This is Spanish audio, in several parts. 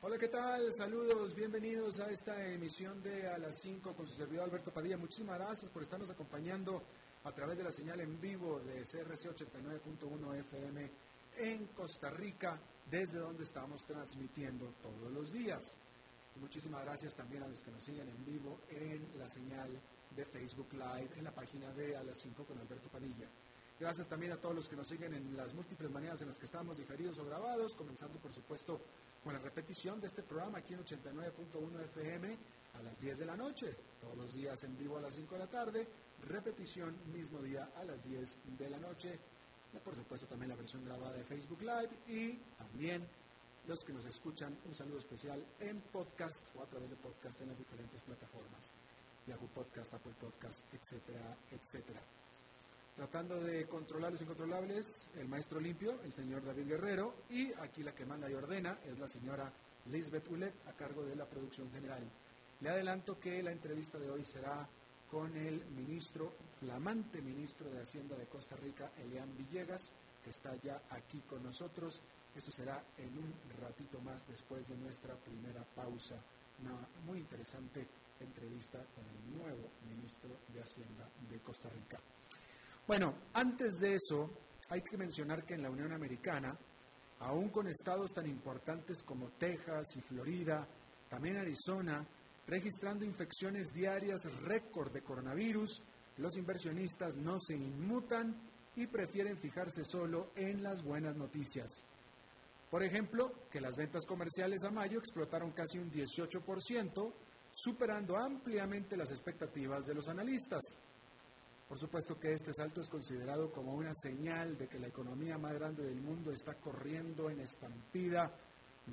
Hola, ¿qué tal? Saludos, bienvenidos a esta emisión de A las 5 con su servidor Alberto Padilla. Muchísimas gracias por estarnos acompañando a través de la señal en vivo de CRC 89.1 FM en Costa Rica, desde donde estamos transmitiendo todos los días. Muchísimas gracias también a los que nos siguen en vivo en la señal de Facebook Live en la página de A las 5 con Alberto Padilla. Gracias también a todos los que nos siguen en las múltiples maneras en las que estamos diferidos o grabados, comenzando por supuesto con la repetición de este programa aquí en 89.1 FM a las 10 de la noche, todos los días en vivo a las 5 de la tarde, repetición mismo día a las 10 de la noche, y por supuesto también la versión grabada de Facebook Live y también los que nos escuchan, un saludo especial en podcast o a través de podcast en las diferentes plataformas, Yahoo Podcast, Apple Podcast, etcétera, etcétera tratando de controlar los incontrolables, el maestro limpio, el señor David Guerrero, y aquí la que manda y ordena es la señora Lisbeth Ulet, a cargo de la producción general. Le adelanto que la entrevista de hoy será con el ministro, flamante ministro de Hacienda de Costa Rica, Elian Villegas, que está ya aquí con nosotros. Esto será en un ratito más después de nuestra primera pausa. Una muy interesante entrevista con el nuevo ministro de Hacienda de Costa Rica. Bueno, antes de eso, hay que mencionar que en la Unión Americana, aún con estados tan importantes como Texas y Florida, también Arizona, registrando infecciones diarias récord de coronavirus, los inversionistas no se inmutan y prefieren fijarse solo en las buenas noticias. Por ejemplo, que las ventas comerciales a mayo explotaron casi un 18%, superando ampliamente las expectativas de los analistas. Por supuesto que este salto es considerado como una señal de que la economía más grande del mundo está corriendo en estampida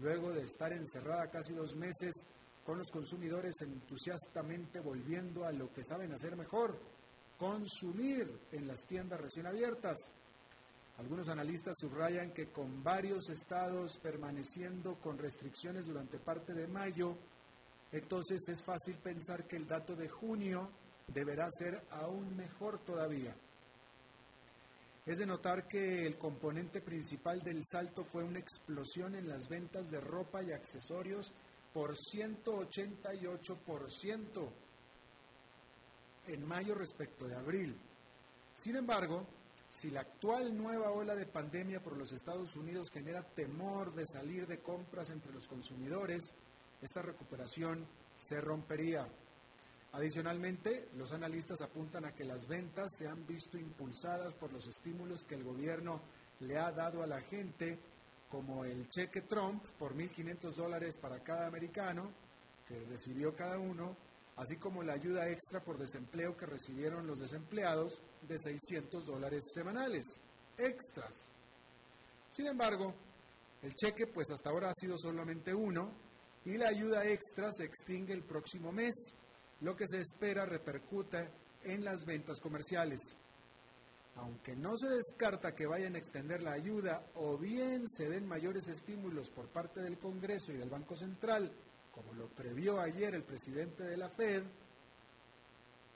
luego de estar encerrada casi dos meses con los consumidores entusiastamente volviendo a lo que saben hacer mejor, consumir en las tiendas recién abiertas. Algunos analistas subrayan que con varios estados permaneciendo con restricciones durante parte de mayo, entonces es fácil pensar que el dato de junio deberá ser aún mejor todavía. Es de notar que el componente principal del salto fue una explosión en las ventas de ropa y accesorios por 188% en mayo respecto de abril. Sin embargo, si la actual nueva ola de pandemia por los Estados Unidos genera temor de salir de compras entre los consumidores, esta recuperación se rompería. Adicionalmente, los analistas apuntan a que las ventas se han visto impulsadas por los estímulos que el gobierno le ha dado a la gente, como el cheque Trump por 1.500 dólares para cada americano que recibió cada uno, así como la ayuda extra por desempleo que recibieron los desempleados de 600 dólares semanales, extras. Sin embargo, el cheque pues hasta ahora ha sido solamente uno y la ayuda extra se extingue el próximo mes lo que se espera repercute en las ventas comerciales. Aunque no se descarta que vayan a extender la ayuda o bien se den mayores estímulos por parte del Congreso y del Banco Central, como lo previó ayer el presidente de la Fed,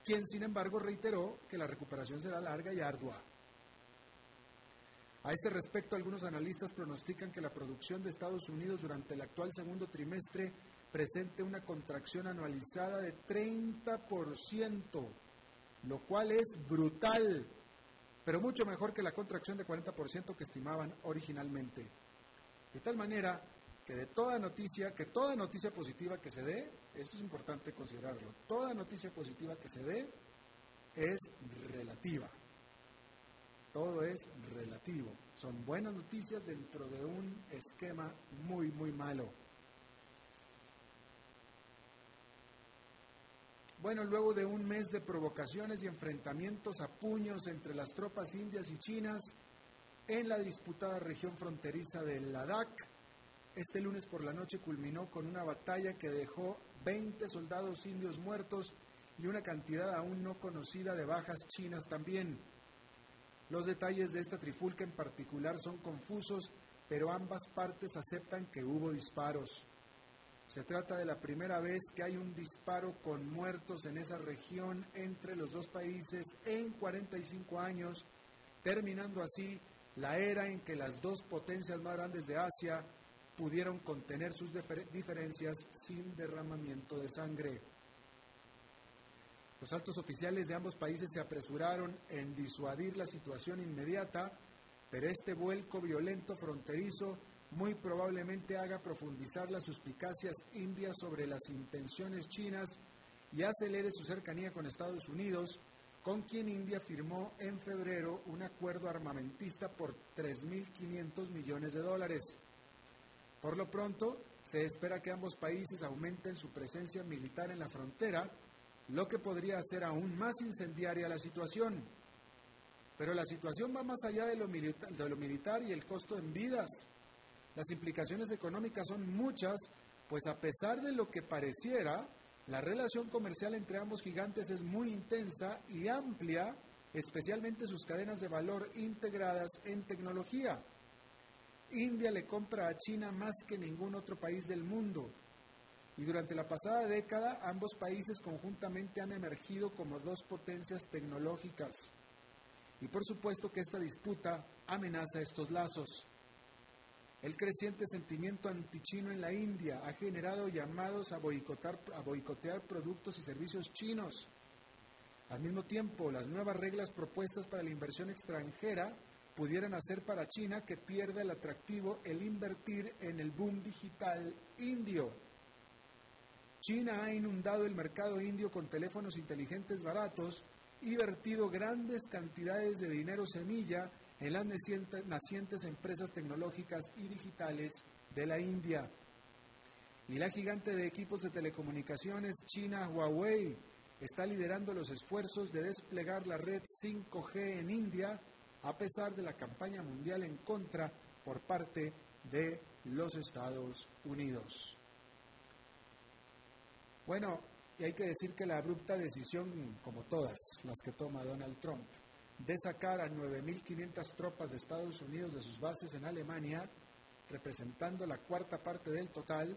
quien sin embargo reiteró que la recuperación será larga y ardua. A este respecto, algunos analistas pronostican que la producción de Estados Unidos durante el actual segundo trimestre presente una contracción anualizada de 30%, lo cual es brutal, pero mucho mejor que la contracción de 40% que estimaban originalmente. De tal manera que de toda noticia, que toda noticia positiva que se dé, eso es importante considerarlo, toda noticia positiva que se dé es relativa. Todo es relativo. Son buenas noticias dentro de un esquema muy, muy malo. Bueno, luego de un mes de provocaciones y enfrentamientos a puños entre las tropas indias y chinas en la disputada región fronteriza de Ladakh, este lunes por la noche culminó con una batalla que dejó 20 soldados indios muertos y una cantidad aún no conocida de bajas chinas también. Los detalles de esta trifulca en particular son confusos, pero ambas partes aceptan que hubo disparos. Se trata de la primera vez que hay un disparo con muertos en esa región entre los dos países en 45 años, terminando así la era en que las dos potencias más grandes de Asia pudieron contener sus diferencias sin derramamiento de sangre. Los altos oficiales de ambos países se apresuraron en disuadir la situación inmediata, pero este vuelco violento fronterizo muy probablemente haga profundizar las suspicacias indias sobre las intenciones chinas y acelere su cercanía con Estados Unidos, con quien India firmó en febrero un acuerdo armamentista por 3.500 millones de dólares. Por lo pronto, se espera que ambos países aumenten su presencia militar en la frontera, lo que podría hacer aún más incendiaria la situación. Pero la situación va más allá de lo, de lo militar y el costo en vidas. Las implicaciones económicas son muchas, pues a pesar de lo que pareciera, la relación comercial entre ambos gigantes es muy intensa y amplia, especialmente sus cadenas de valor integradas en tecnología. India le compra a China más que ningún otro país del mundo. Y durante la pasada década ambos países conjuntamente han emergido como dos potencias tecnológicas. Y por supuesto que esta disputa amenaza estos lazos. El creciente sentimiento antichino en la India ha generado llamados a, boicotar, a boicotear productos y servicios chinos. Al mismo tiempo, las nuevas reglas propuestas para la inversión extranjera pudieran hacer para China que pierda el atractivo el invertir en el boom digital indio. China ha inundado el mercado indio con teléfonos inteligentes baratos y vertido grandes cantidades de dinero semilla en las nacientes empresas tecnológicas y digitales de la India. Y la gigante de equipos de telecomunicaciones china Huawei está liderando los esfuerzos de desplegar la red 5G en India a pesar de la campaña mundial en contra por parte de los Estados Unidos. Bueno, y hay que decir que la abrupta decisión, como todas las que toma Donald Trump, de sacar a 9.500 tropas de Estados Unidos de sus bases en Alemania, representando la cuarta parte del total,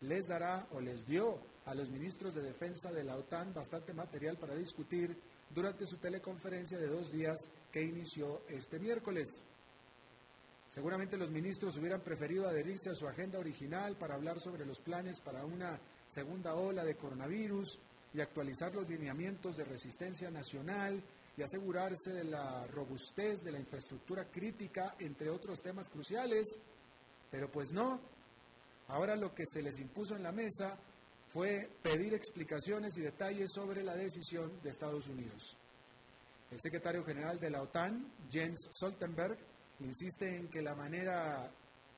les dará o les dio a los ministros de defensa de la OTAN bastante material para discutir durante su teleconferencia de dos días que inició este miércoles. Seguramente los ministros hubieran preferido adherirse a su agenda original para hablar sobre los planes para una segunda ola de coronavirus y actualizar los lineamientos de resistencia nacional y asegurarse de la robustez de la infraestructura crítica, entre otros temas cruciales. Pero pues no, ahora lo que se les impuso en la mesa fue pedir explicaciones y detalles sobre la decisión de Estados Unidos. El secretario general de la OTAN, Jens Stoltenberg, insiste en que la manera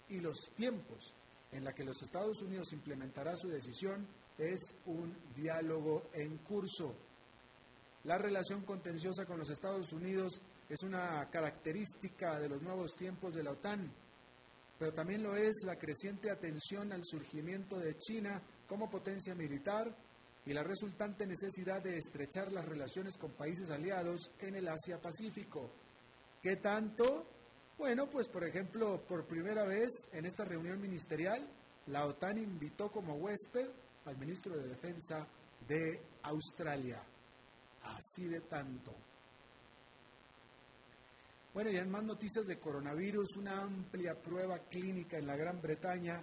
y los tiempos en la que los Estados Unidos implementará su decisión es un diálogo en curso. La relación contenciosa con los Estados Unidos es una característica de los nuevos tiempos de la OTAN, pero también lo es la creciente atención al surgimiento de China como potencia militar y la resultante necesidad de estrechar las relaciones con países aliados en el Asia-Pacífico. ¿Qué tanto? Bueno, pues por ejemplo, por primera vez en esta reunión ministerial, la OTAN invitó como huésped al ministro de Defensa de Australia. Así de tanto. Bueno, y en más noticias de coronavirus, una amplia prueba clínica en la Gran Bretaña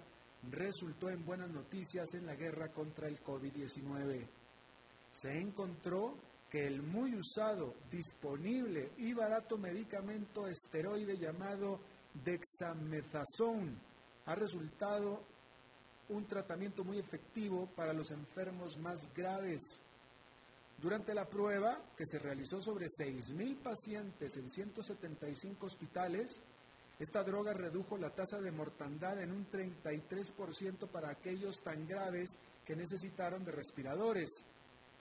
resultó en buenas noticias en la guerra contra el COVID-19. Se encontró que el muy usado, disponible y barato medicamento esteroide llamado dexamethasone ha resultado un tratamiento muy efectivo para los enfermos más graves. Durante la prueba, que se realizó sobre 6.000 pacientes en 175 hospitales, esta droga redujo la tasa de mortandad en un 33% para aquellos tan graves que necesitaron de respiradores,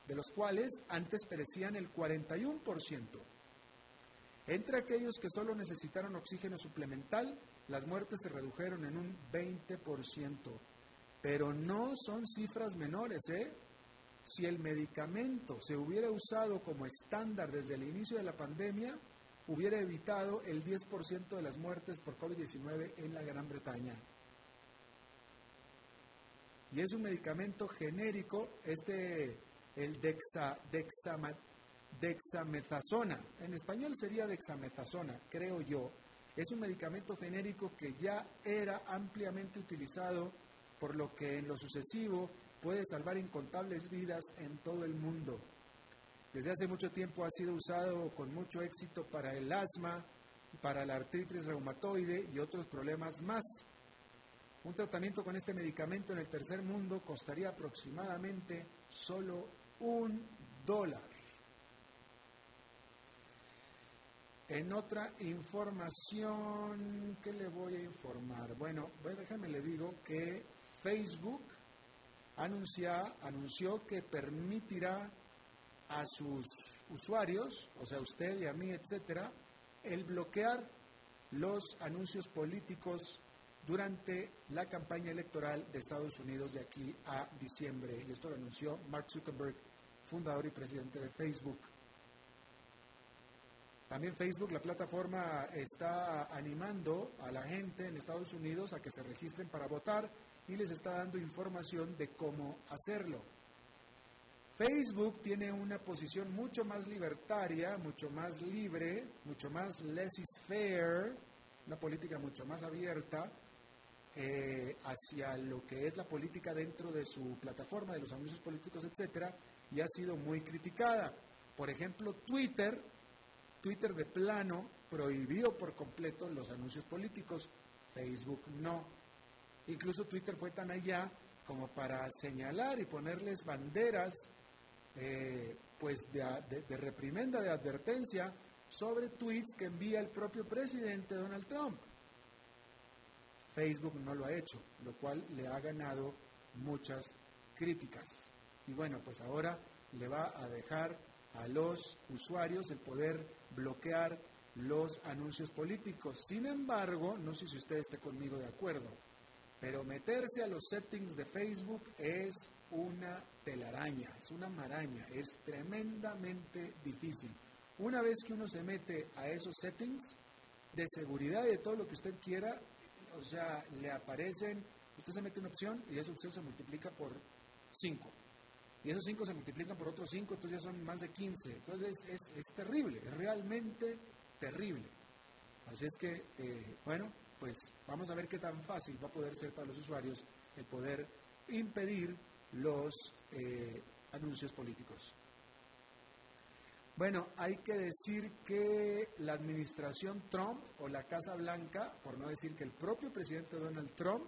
de los cuales antes perecían el 41%. Entre aquellos que solo necesitaron oxígeno suplemental, las muertes se redujeron en un 20%. Pero no son cifras menores, ¿eh? Si el medicamento se hubiera usado como estándar desde el inicio de la pandemia, hubiera evitado el 10% de las muertes por COVID-19 en la Gran Bretaña. Y es un medicamento genérico, este, el dexa, dexamethasona. En español sería dexamethasona, creo yo. Es un medicamento genérico que ya era ampliamente utilizado, por lo que en lo sucesivo puede salvar incontables vidas en todo el mundo. Desde hace mucho tiempo ha sido usado con mucho éxito para el asma, para la artritis reumatoide y otros problemas más. Un tratamiento con este medicamento en el tercer mundo costaría aproximadamente solo un dólar. En otra información, ¿qué le voy a informar? Bueno, déjame le digo que Facebook anunció que permitirá a sus usuarios, o sea, usted y a mí, etcétera, el bloquear los anuncios políticos durante la campaña electoral de Estados Unidos de aquí a diciembre. Y esto lo anunció Mark Zuckerberg, fundador y presidente de Facebook. También Facebook, la plataforma, está animando a la gente en Estados Unidos a que se registren para votar y les está dando información de cómo hacerlo. Facebook tiene una posición mucho más libertaria, mucho más libre, mucho más laissez-faire, una política mucho más abierta eh, hacia lo que es la política dentro de su plataforma, de los anuncios políticos, etcétera, y ha sido muy criticada. Por ejemplo, Twitter, Twitter de plano prohibió por completo los anuncios políticos, Facebook no. Incluso Twitter fue tan allá como para señalar y ponerles banderas eh, pues de, de, reprimenda, de advertencia sobre tweets que envía el propio presidente Donald Trump. Facebook no lo ha hecho, lo cual le ha ganado muchas críticas. Y bueno, pues ahora le va a dejar a los usuarios el poder bloquear los anuncios políticos. Sin embargo, no sé si usted esté conmigo de acuerdo, pero meterse a los settings de Facebook es una telaraña, es una maraña, es tremendamente difícil. Una vez que uno se mete a esos settings de seguridad y de todo lo que usted quiera, o sea, le aparecen, usted se mete una opción y esa opción se multiplica por 5. Y esos 5 se multiplican por otros 5, entonces ya son más de 15. Entonces es, es terrible, es realmente terrible. Así es que, eh, bueno, pues vamos a ver qué tan fácil va a poder ser para los usuarios el poder impedir los eh, anuncios políticos. Bueno, hay que decir que la administración Trump o la Casa Blanca, por no decir que el propio presidente Donald Trump,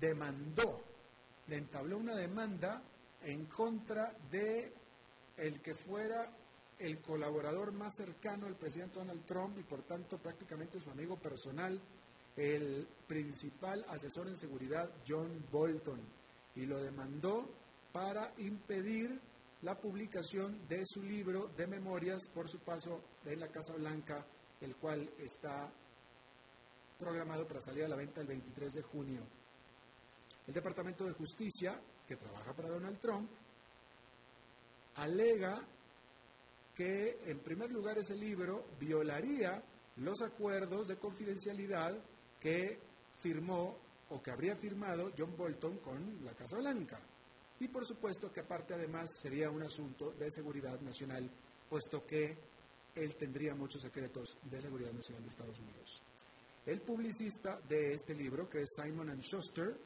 demandó, le entabló una demanda en contra de el que fuera el colaborador más cercano del presidente Donald Trump y por tanto prácticamente su amigo personal, el principal asesor en seguridad John Bolton, y lo demandó para impedir la publicación de su libro de memorias por su paso en la Casa Blanca, el cual está programado para salir a la venta el 23 de junio. El Departamento de Justicia, que trabaja para Donald Trump, alega que en primer lugar ese libro violaría los acuerdos de confidencialidad que firmó o que habría firmado John Bolton con la Casa Blanca. Y por supuesto que aparte además sería un asunto de seguridad nacional, puesto que él tendría muchos secretos de seguridad nacional de Estados Unidos. El publicista de este libro, que es Simon Schuster,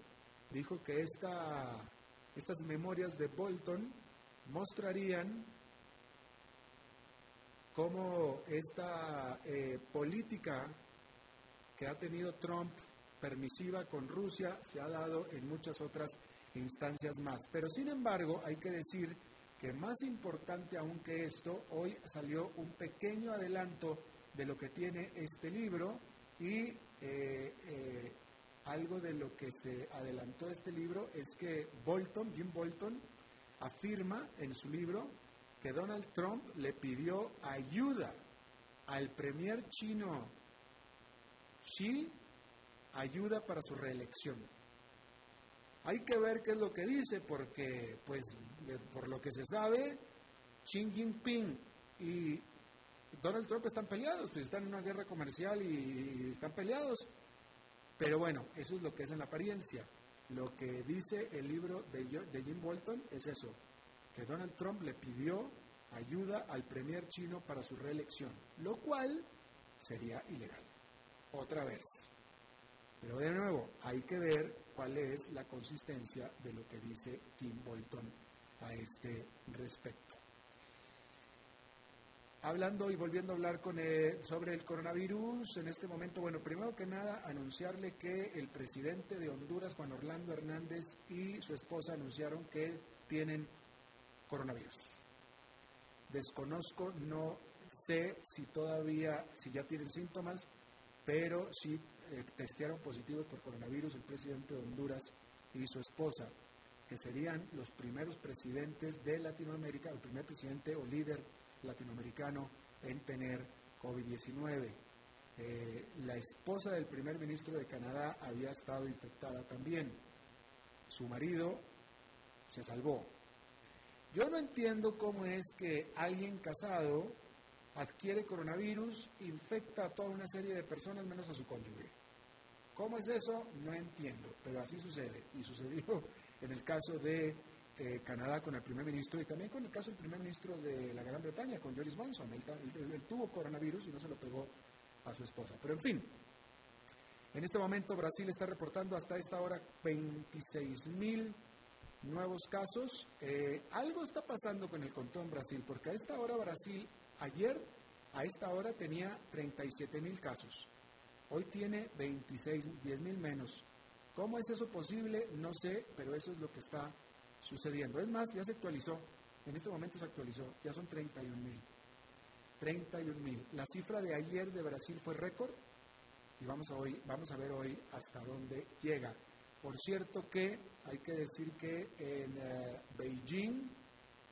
dijo que esta, estas memorias de Bolton mostrarían cómo esta eh, política que ha tenido Trump permisiva con Rusia se ha dado en muchas otras instancias más. Pero sin embargo, hay que decir que más importante aún que esto, hoy salió un pequeño adelanto de lo que tiene este libro y eh, eh, algo de lo que se adelantó este libro es que Bolton, Jim Bolton, afirma en su libro que Donald Trump le pidió ayuda al premier chino Xi, ayuda para su reelección. Hay que ver qué es lo que dice, porque, pues, por lo que se sabe, Xi Jinping y Donald Trump están peleados, pues están en una guerra comercial y están peleados. Pero bueno, eso es lo que es en la apariencia. Lo que dice el libro de, Jim Bolton es eso, que Donald Trump le pidió ayuda al premier chino para su reelección, lo cual sería ilegal. Otra vez. Pero de nuevo, hay que ver cuál es la consistencia de lo que dice Tim Bolton a este respecto. Hablando y volviendo a hablar con sobre el coronavirus, en este momento, bueno, primero que nada, anunciarle que el presidente de Honduras, Juan Orlando Hernández, y su esposa anunciaron que tienen coronavirus. Desconozco, no sé si todavía, si ya tienen síntomas, pero sí eh, testearon positivos por coronavirus el presidente de Honduras y su esposa, que serían los primeros presidentes de Latinoamérica, el primer presidente o líder latinoamericano en tener COVID-19. Eh, la esposa del primer ministro de Canadá había estado infectada también. Su marido se salvó. Yo no entiendo cómo es que alguien casado adquiere coronavirus, infecta a toda una serie de personas menos a su cónyuge. ¿Cómo es eso? No entiendo, pero así sucede. Y sucedió en el caso de eh, Canadá con el primer ministro y también con el caso del primer ministro de la Gran Bretaña, con Joris Johnson. Él, tuvo coronavirus y no se lo pegó a su esposa. Pero en fin, en este momento Brasil está reportando hasta esta hora 26 mil nuevos casos. Eh, algo está pasando con el conteo en Brasil, porque a esta hora Brasil, ayer, a esta hora tenía 37 mil casos. Hoy tiene 26, 10 mil menos. ¿Cómo es eso posible? No sé, pero eso es lo que está sucediendo. Es más, ya se actualizó, en este momento se actualizó, ya son 31 mil. 31 mil. La cifra de ayer de Brasil fue récord y vamos a, hoy, vamos a ver hoy hasta dónde llega. Por cierto que hay que decir que en eh, Beijing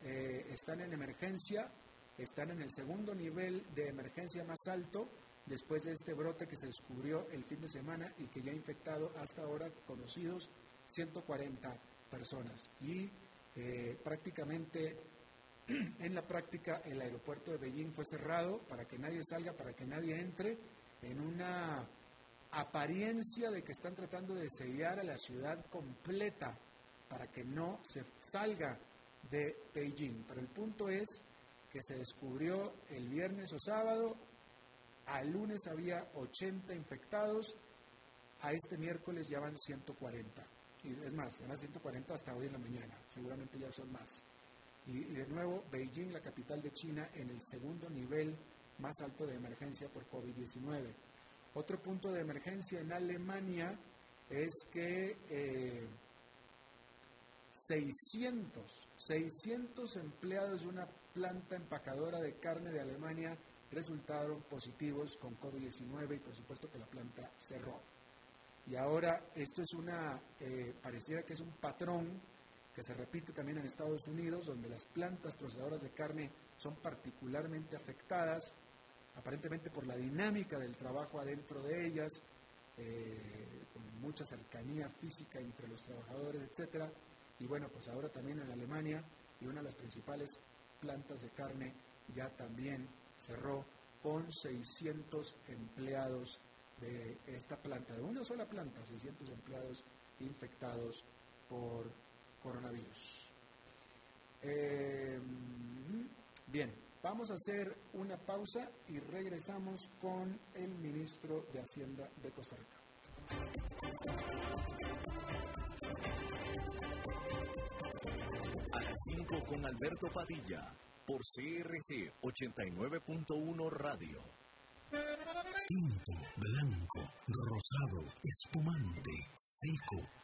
eh, están en emergencia, están en el segundo nivel de emergencia más alto después de este brote que se descubrió el fin de semana y que ya ha infectado hasta ahora conocidos 140 personas. Y eh, prácticamente, en la práctica, el aeropuerto de Beijing fue cerrado para que nadie salga, para que nadie entre, en una apariencia de que están tratando de sellar a la ciudad completa para que no se salga de Beijing. Pero el punto es que se descubrió el viernes o sábado, al lunes había 80 infectados, a este miércoles ya van 140 y es más, eran 140 hasta hoy en la mañana, seguramente ya son más. Y, de nuevo, Beijing, la capital de China, en el segundo nivel más alto de emergencia por COVID-19. Otro punto de emergencia en Alemania es que 600, eh, 600 empleados de una planta empacadora de carne de Alemania resultaron positivos con COVID-19 y por supuesto que la planta cerró. Y ahora esto es una, eh, pareciera que es un patrón que se repite también en Estados Unidos, donde las plantas procesadoras de carne son particularmente afectadas, aparentemente por la dinámica del trabajo adentro de ellas, eh, con mucha cercanía física entre los trabajadores, etcétera. Y bueno, pues ahora también en Alemania, y una de las principales plantas de carne ya también cerró con 600 empleados de esta planta, de una sola planta, 600 empleados infectados por coronavirus. Eh, bien, vamos a hacer una pausa y regresamos con el ministro de Hacienda de Costa Rica. A las 5 con Alberto Padilla, por CRC 89.1 Radio. Tinto, blanco, rosado, espumante, seco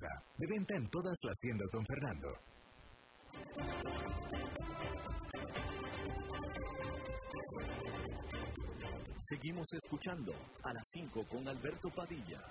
De venta en todas las tiendas, don Fernando. Seguimos escuchando a las 5 con Alberto Padilla.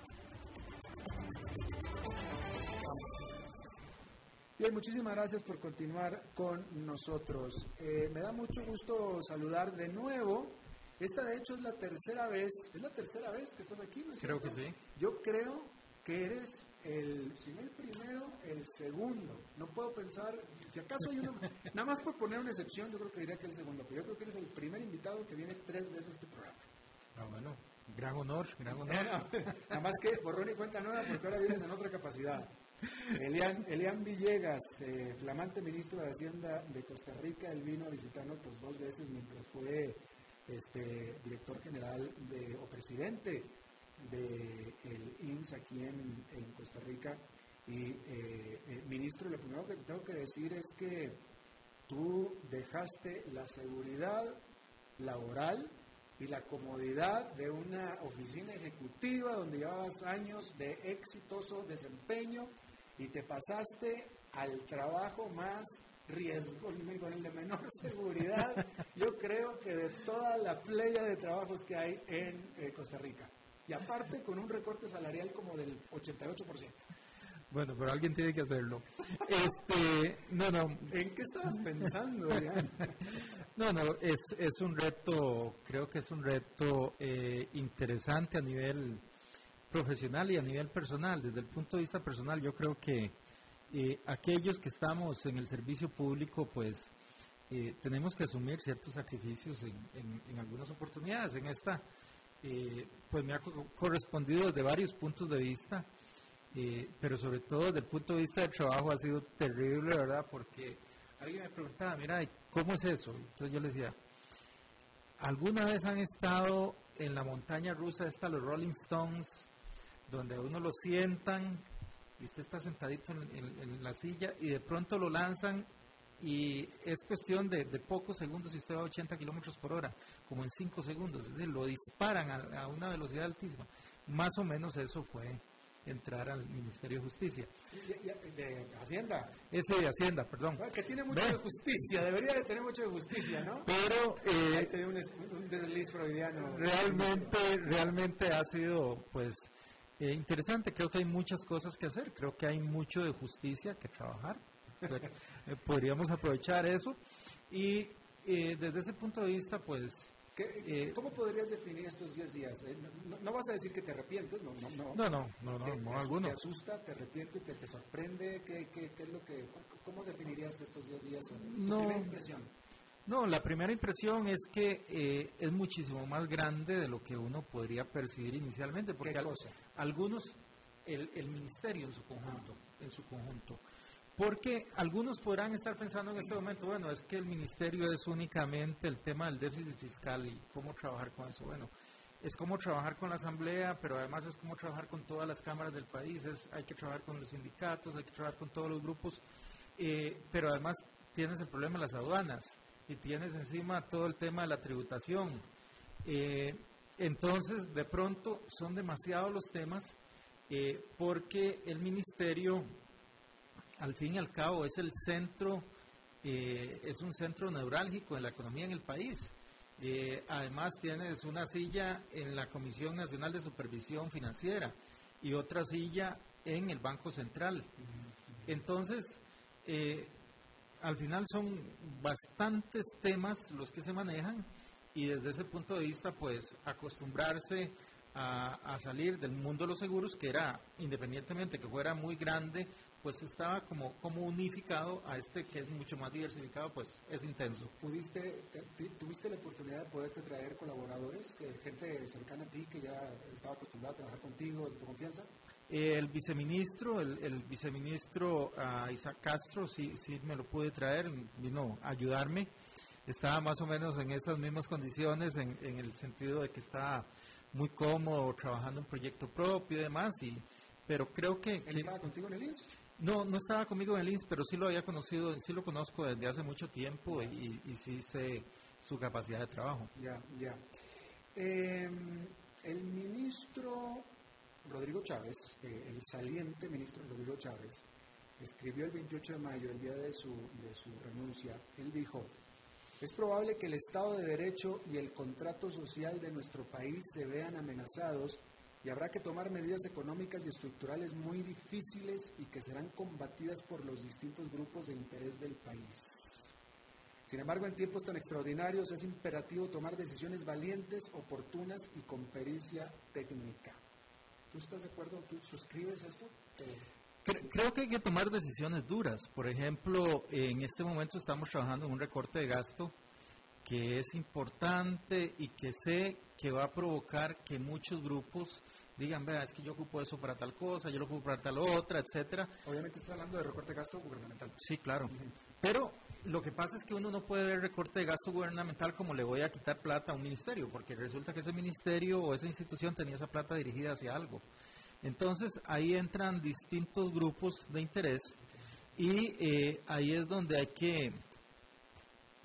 Bien, muchísimas gracias por continuar con nosotros. Eh, me da mucho gusto saludar de nuevo. Esta de hecho es la tercera vez, es la tercera vez que estás aquí, ¿no Creo que sí. Yo creo que eres el, si no el primero, el segundo. No puedo pensar, si acaso hay uno, nada más por poner una excepción, yo creo que diría que el segundo, pero yo creo que eres el primer invitado que viene tres veces a este programa. Ah, bueno, gran honor, gran honor. nada más que borrón y cuenta nueva porque ahora vienes en otra capacidad. Elian, Elian Villegas, eh, flamante ministro de Hacienda de Costa Rica, él vino a visitarnos pues, dos veces mientras fue este, director general de, o presidente del de INS aquí en, Costa Rica. Y, eh, eh, ministro, lo primero que tengo que decir es que tú dejaste la seguridad laboral y la comodidad de una oficina ejecutiva donde llevabas años de exitoso desempeño y te pasaste al trabajo más riesgo, con el de menor seguridad, yo creo que de toda la playa de trabajos que hay en eh, Costa Rica y aparte con un recorte salarial como del 88%. Bueno, pero alguien tiene que hacerlo. Este, no, no. ¿En qué estabas pensando? no, no, es, es un reto, creo que es un reto eh, interesante a nivel profesional y a nivel personal. Desde el punto de vista personal, yo creo que eh, aquellos que estamos en el servicio público, pues eh, tenemos que asumir ciertos sacrificios en, en, en algunas oportunidades. En esta eh, pues me ha correspondido desde varios puntos de vista, eh, pero sobre todo desde el punto de vista del trabajo ha sido terrible, ¿verdad? Porque alguien me preguntaba, mira, ¿cómo es eso? Entonces yo le decía, ¿alguna vez han estado en la montaña rusa esta, los Rolling Stones, donde uno lo sientan y usted está sentadito en la silla y de pronto lo lanzan y es cuestión de, pocos segundos si usted va a 80 kilómetros por hora, como en 5 segundos, es decir, lo disparan a, una velocidad altísima. Más o menos eso fue entrar al Ministerio de Justicia. De, Hacienda. Ese de Hacienda, perdón. que tiene mucho de justicia, debería de tener mucho de justicia, ¿no? Pero... Eh, un, un, desliz freudiano. Realmente, realmente ha sido, pues, eh, interesante. Creo que hay muchas cosas que hacer. Creo que hay mucho de justicia que trabajar. Eh, podríamos aprovechar eso. Y eh, desde ese punto de vista, pues... Eh, ¿Cómo podrías definir estos 10 días? No, vas a decir que te arrepientes, no, no, no. No, no, no, no, no alguno. ¿Te asusta, te arrepiente, te, te sorprende? ¿Qué, qué, qué, es lo que, ¿Cómo definirías estos 10 días? ¿Tu no, primera impresión? No, la primera impresión es que es muchísimo más grande de lo que uno podría percibir inicialmente, porque algunos, el, el, ministerio en su conjunto, en su conjunto, porque algunos podrán estar pensando en este momento, bueno, es que el ministerio es únicamente el tema del déficit fiscal y cómo trabajar con eso. Bueno, es cómo trabajar con la asamblea, pero además es cómo trabajar con todas las cámaras del país, es, hay que trabajar con los sindicatos, hay que trabajar con todos los grupos, eh, pero además tienes el problema de las aduanas y tienes encima todo el tema de la tributación. Eh, entonces, de pronto, son demasiados los temas eh, porque el ministerio al fin y al cabo es el centro, eh, es un centro neurálgico de la economía en el país. Eh, además tienes una silla en la Comisión Nacional de Supervisión Financiera y otra silla en el Banco Central. Entonces, eh, al final son bastantes temas los que se manejan y desde ese punto de vista, pues acostumbrarse a, a, salir del mundo de los seguros, que era, independientemente que fuera muy grande, pues estaba como, como unificado a este que es mucho más diversificado, pues es intenso. ¿Pudiste, ¿Tuviste la oportunidad de poderte traer colaboradores, gente cercana a ti que ya estaba acostumbrada a trabajar contigo, de tu confianza? el viceministro, el, viceministro uh, Isaac Castro, sí, sí me lo pude traer, vino a ayudarme. Estaba más o menos en esas mismas condiciones, en, en el sentido de que estaba muy cómodo trabajando en proyecto propio y demás, y, pero creo que... ¿Él estaba contigo en el INS? No, no estaba conmigo en el INS, pero sí lo había conocido, sí lo conozco desde hace mucho tiempo y, y sí sé su capacidad de trabajo. Ya, ya. Em, el ministro Rodrigo Chávez, eh, el saliente ministro Rodrigo Chávez, escribió el 28 de mayo, el día de su, de su renuncia, él dijo, es probable que el Estado de Derecho y el contrato social de nuestro país se vean amenazados y habrá que tomar medidas económicas y estructurales muy difíciles y que serán combatidas por los distintos grupos de interés del país. Sin embargo, en tiempos tan extraordinarios es imperativo tomar decisiones valientes, oportunas y con pericia técnica. ¿Tú estás de acuerdo? ¿Tú suscribes esto? Creo que hay que tomar decisiones duras. Por ejemplo, en este momento estamos trabajando en un recorte de gasto que es importante y que sé que va a provocar que muchos grupos digan, vea, es que yo ocupo eso para tal cosa, yo lo ocupo para tal otra, etcétera. Obviamente está hablando de recorte de gasto gubernamental. Sí, claro. Pero lo que pasa es que uno no puede ver recorte de gasto gubernamental como le voy a quitar plata a un ministerio, porque resulta que ese ministerio o esa institución tenía esa plata dirigida hacia algo. Entonces ahí entran distintos grupos de interés y eh, ahí es donde hay que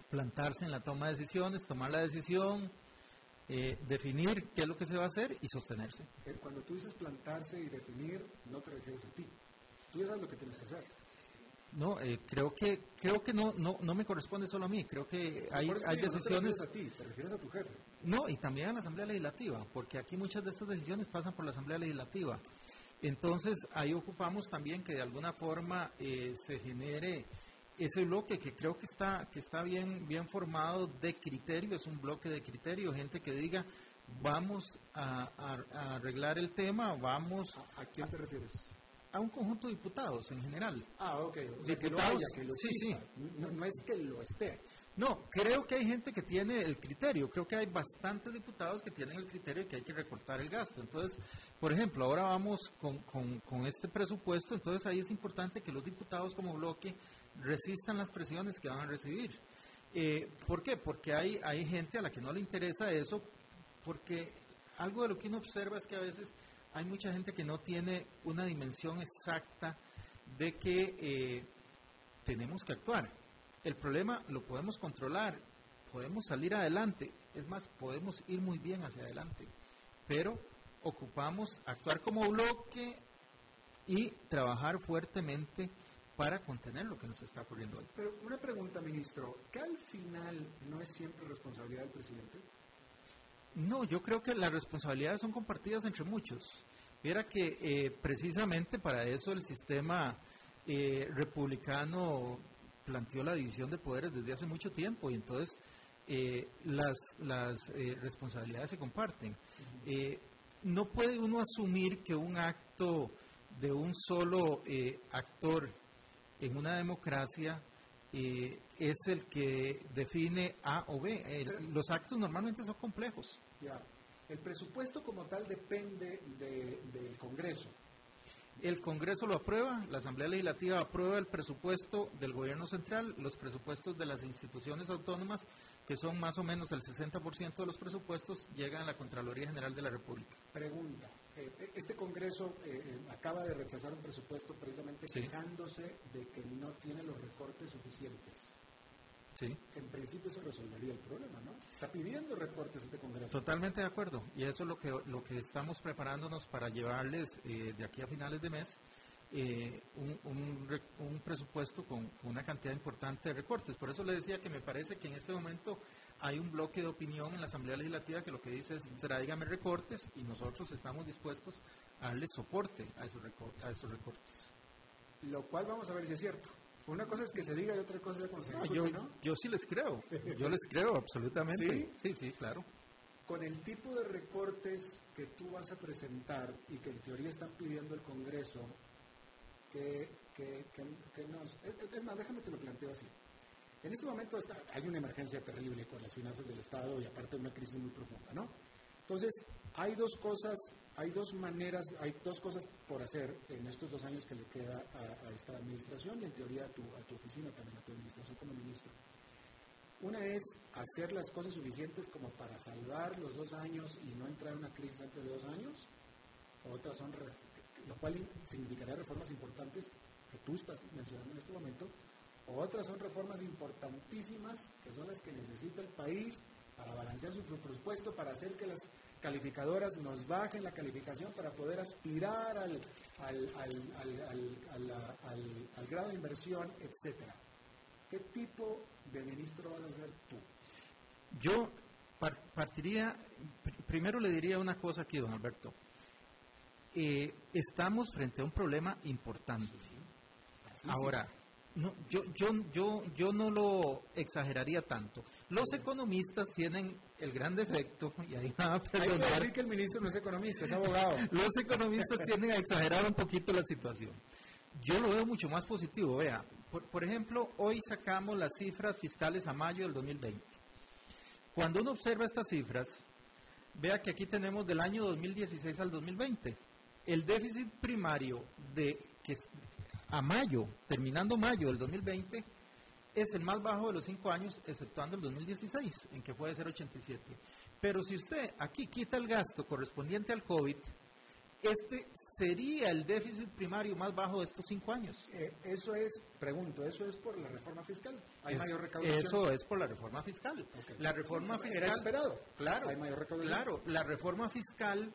plantarse en la toma de decisiones, tomar la decisión, eh, definir qué es lo que se va a hacer y sostenerse. Eh, cuando tú dices plantarse y definir, no te refieres a ti. Tú sabes lo que tienes que hacer. No, eh, creo que creo que no, no no me corresponde solo a mí. Creo que hay, hay decisiones. No te, a ti, te refieres a tu jefe. No, y también a la Asamblea Legislativa, porque aquí muchas de estas decisiones pasan por la Asamblea Legislativa. Entonces ahí ocupamos también que de alguna forma eh, se genere ese bloque que creo que está que está bien bien formado de criterio, es un bloque de criterio, gente que diga vamos a, arreglar el tema, vamos. ¿A, quién te refieres? a un conjunto de diputados en general. Ah, ok. que lo haya, que lo sí, sí. No, es que lo esté. No, creo que hay gente que tiene el criterio. Creo que hay bastantes diputados que tienen el criterio de que hay que recortar el gasto. Entonces, por ejemplo, ahora vamos con, con, este presupuesto, entonces ahí es importante que los diputados como bloque resistan las presiones que van a recibir. Eh, ¿Por qué? Porque hay, hay gente a la que no le interesa eso, porque algo de lo que uno observa es que a veces hay mucha gente que no tiene una dimensión exacta de que eh, tenemos que actuar. El problema lo podemos controlar, podemos salir adelante, es más, podemos ir muy bien hacia adelante, pero ocupamos actuar como bloque y trabajar fuertemente para contener lo que nos está ocurriendo hoy. Pero una pregunta, ministro, ¿que al final no es siempre responsabilidad del presidente? No, yo creo que las responsabilidades son compartidas entre muchos. Mira que eh, precisamente para eso el sistema eh, republicano planteó la división de poderes desde hace mucho tiempo y entonces eh, las, las responsabilidades se comparten. no puede uno asumir que un acto de un solo actor en una democracia es el que define A o B. los actos normalmente son complejos. El presupuesto como tal depende del Congreso. El Congreso lo aprueba, la Asamblea Legislativa aprueba el presupuesto del Gobierno Central, los presupuestos de las instituciones autónomas, que son más o menos el 60% de los presupuestos, llegan a la Contraloría General de la República. Pregunta, eh, este Congreso eh, eh, acaba de rechazar un presupuesto precisamente quejándose de que no tiene los recortes suficientes. Sí. En principio eso resolvería el problema, ¿no? Está pidiendo reportes este Congreso. Totalmente de acuerdo. Y eso es lo que, lo que estamos preparándonos para llevarles eh, de aquí a finales de mes eh, un, un, presupuesto con, una cantidad importante de recortes. Por eso le decía que me parece que en este momento hay un bloque de opinión en la Asamblea Legislativa que lo que dice es tráigame recortes y nosotros estamos dispuestos a darle soporte a esos, a esos recortes. Lo cual vamos a ver si es cierto. Una cosa es que se diga y otra cosa es que se yo, yo sí les creo, yo les creo absolutamente. ¿Sí? Sí, sí, claro. Con el tipo de recortes que tú vas a presentar y que en teoría están pidiendo el Congreso, ¿qué, que, nos... Es, más, déjame te lo planteo así. En este momento está, hay una emergencia terrible con las finanzas del Estado y aparte una crisis muy profunda, ¿no? Entonces, hay dos cosas, hay dos maneras, hay dos cosas por hacer en estos dos años que le queda a, esta administración y en teoría a tu, a tu oficina también, a tu administración como ministro. Una es hacer las cosas suficientes como para salvar los dos años y no entrar en una crisis antes de dos años. Otras son, lo cual significaría reformas importantes que tú estás mencionando en este momento. Otras son reformas importantísimas que son las que necesita el país para balancear su presupuesto, para hacer que las calificadoras nos bajen la calificación para poder aspirar al, al, al, grado de inversión, etcétera. ¿Qué tipo de ministro vas a ser tú? Yo partiría, primero le diría una cosa aquí, don Alberto. Eh, estamos frente a un problema importante. Ahora, no, yo, yo, yo, yo no lo exageraría tanto. Los economistas tienen el gran defecto, y ahí van a perdonar. decir que el ministro no es economista, es abogado. Los economistas tienden a exagerar un poquito la situación. Yo lo veo mucho más positivo. Vea, por, ejemplo, hoy sacamos las cifras fiscales a mayo del 2020. Cuando uno observa estas cifras, vea que aquí tenemos del año 2016 al 2020. El déficit primario de que a mayo, terminando mayo del 2020, es el más bajo de los cinco años, exceptuando el 2016, en que fue de 0,87. Pero si usted aquí quita el gasto correspondiente al COVID, este sería el déficit primario más bajo de estos cinco años. Eh, eso es, pregunto, ¿eso es por la reforma fiscal? ¿Hay mayor recaudación? Eso es por la reforma fiscal. La reforma fiscal... Era esperado. Claro, ¿Hay mayor recaudación? claro, la reforma fiscal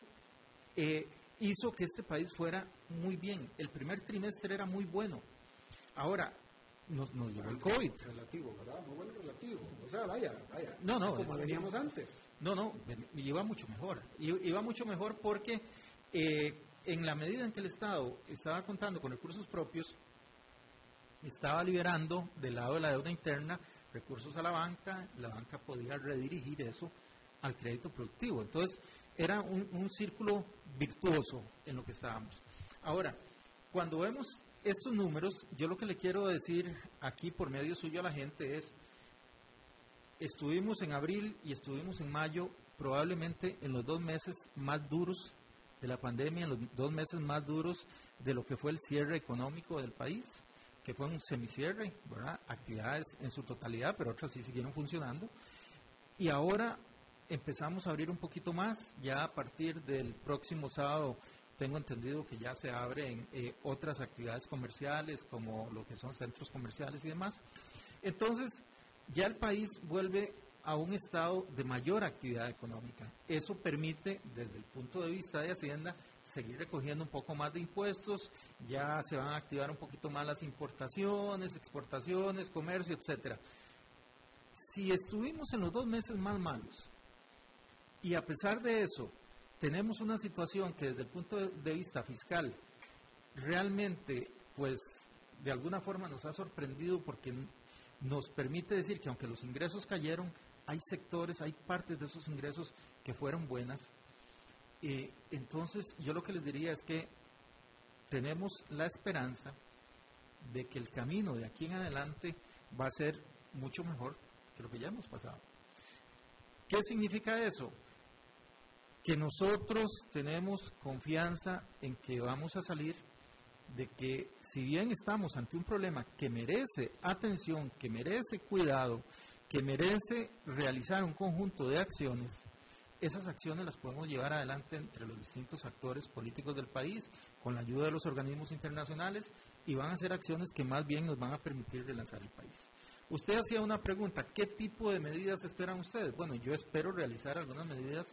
eh, hizo que este país fuera muy bien. El primer trimestre era muy bueno. Ahora, nos, nos el COVID. Relativo, ¿verdad? Muy bueno relativo. O sea, vaya, vaya. No, no. Como veníamos antes. No, no, iba mucho mejor. Iba mucho mejor porque eh, en la medida en que el Estado estaba contando con recursos propios, estaba liberando del lado de la deuda interna recursos a la banca, la banca podía redirigir eso al crédito productivo. Entonces, era un, círculo virtuoso en lo que estábamos. Ahora, cuando vemos estos números, yo lo que le quiero decir aquí por medio suyo a la gente es, estuvimos en abril y estuvimos en mayo probablemente en los dos meses más duros de la pandemia, en los dos meses más duros de lo que fue el cierre económico del país, que fue un semicierre, ¿verdad? actividades en su totalidad, pero otras sí siguieron funcionando. Y ahora empezamos a abrir un poquito más, ya a partir del próximo sábado tengo entendido que ya se abren eh, otras actividades comerciales como lo que son centros comerciales y demás. Entonces, ya el país vuelve a un estado de mayor actividad económica. Eso permite, desde el punto de vista de Hacienda, seguir recogiendo un poco más de impuestos, ya se van a activar un poquito más las importaciones, exportaciones, comercio, etcétera. Si estuvimos en los dos meses más malos, y a pesar de eso, tenemos una situación que desde el punto de vista fiscal realmente, pues, de alguna forma nos ha sorprendido porque nos permite decir que aunque los ingresos cayeron, hay sectores, hay partes de esos ingresos que fueron buenas. entonces, yo lo que les diría es que tenemos la esperanza de que el camino de aquí en adelante va a ser mucho mejor que lo que ya hemos pasado. ¿Qué significa eso? Que nosotros tenemos confianza en que vamos a salir de que si bien estamos ante un problema que merece atención, que merece cuidado, que merece realizar un conjunto de acciones, esas acciones las podemos llevar adelante entre los distintos actores políticos del país, con la ayuda de los organismos internacionales, y van a ser acciones que más bien nos van a permitir relanzar el país. Usted hacía una pregunta, ¿qué tipo de medidas esperan ustedes? Bueno, yo espero realizar algunas medidas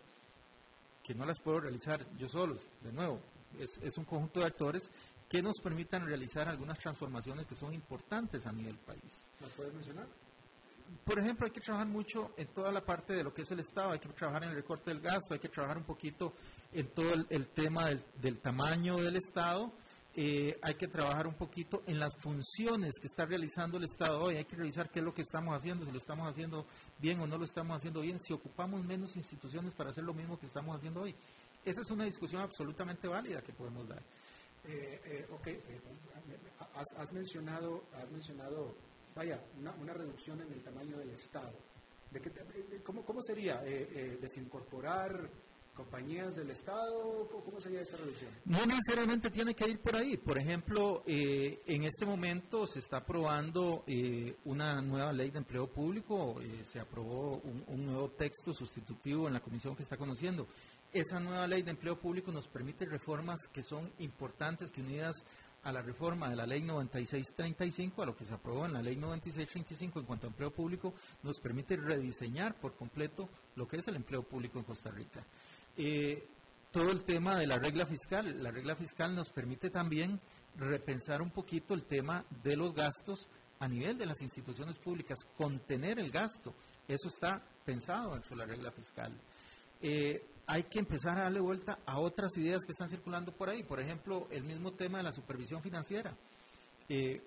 que no las puedo realizar yo solo, de nuevo, es, un conjunto de actores que nos permitan realizar algunas transformaciones que son importantes a nivel país. ¿Las puedes mencionar? Por ejemplo, hay que trabajar mucho en toda la parte de lo que es el Estado, hay que trabajar en el recorte del gasto, hay que trabajar un poquito en todo el, tema del, tamaño del Estado, eh, hay que trabajar un poquito en las funciones que está realizando el Estado hoy, hay que revisar qué es lo que estamos haciendo, si lo estamos haciendo bien o no lo estamos haciendo bien, si ocupamos menos instituciones para hacer lo mismo que estamos haciendo hoy. Esa es una discusión absolutamente válida que podemos dar. Eh, eh, ok, eh, has, mencionado, has mencionado, vaya, una, una, reducción en el tamaño del Estado. ¿De qué cómo, ¿Cómo sería desincorporar compañías del Estado? ¿Cómo sería esta reducción? No necesariamente tiene que ir por ahí. Por ejemplo, eh, en este momento se está aprobando eh, una nueva ley de empleo público, eh, se aprobó un, un, nuevo texto sustitutivo en la comisión que está conociendo. Esa nueva ley de empleo público nos permite reformas que son importantes, que unidas a la reforma de la ley 9635, a lo que se aprobó en la ley 9635 en cuanto a empleo público, nos permite rediseñar por completo lo que es el empleo público en Costa Rica. Eh, todo el tema de la regla fiscal. La regla fiscal nos permite también repensar un poquito el tema de los gastos a nivel de las instituciones públicas, contener el gasto. Eso está pensado dentro de la regla fiscal. Eh, hay que empezar a darle vuelta a otras ideas que están circulando por ahí. Por ejemplo, el mismo tema de la supervisión financiera. Eh,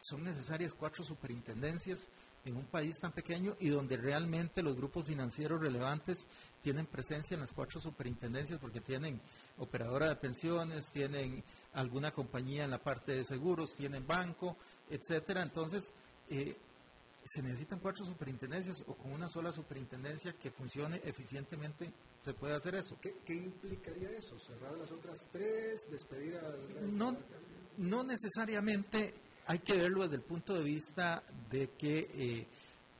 son necesarias cuatro superintendencias en un país tan pequeño y donde realmente los grupos financieros relevantes tienen presencia en las cuatro superintendencias porque tienen operadora de pensiones, tienen alguna compañía en la parte de seguros, tienen banco, etcétera. Entonces, eh, se necesitan cuatro superintendencias o con una sola superintendencia que funcione eficientemente se puede hacer eso. ¿Qué, implicaría eso? ¿Cerrar las otras tres? ¿Despedir a.? No, no necesariamente hay que verlo desde el punto de vista de que eh,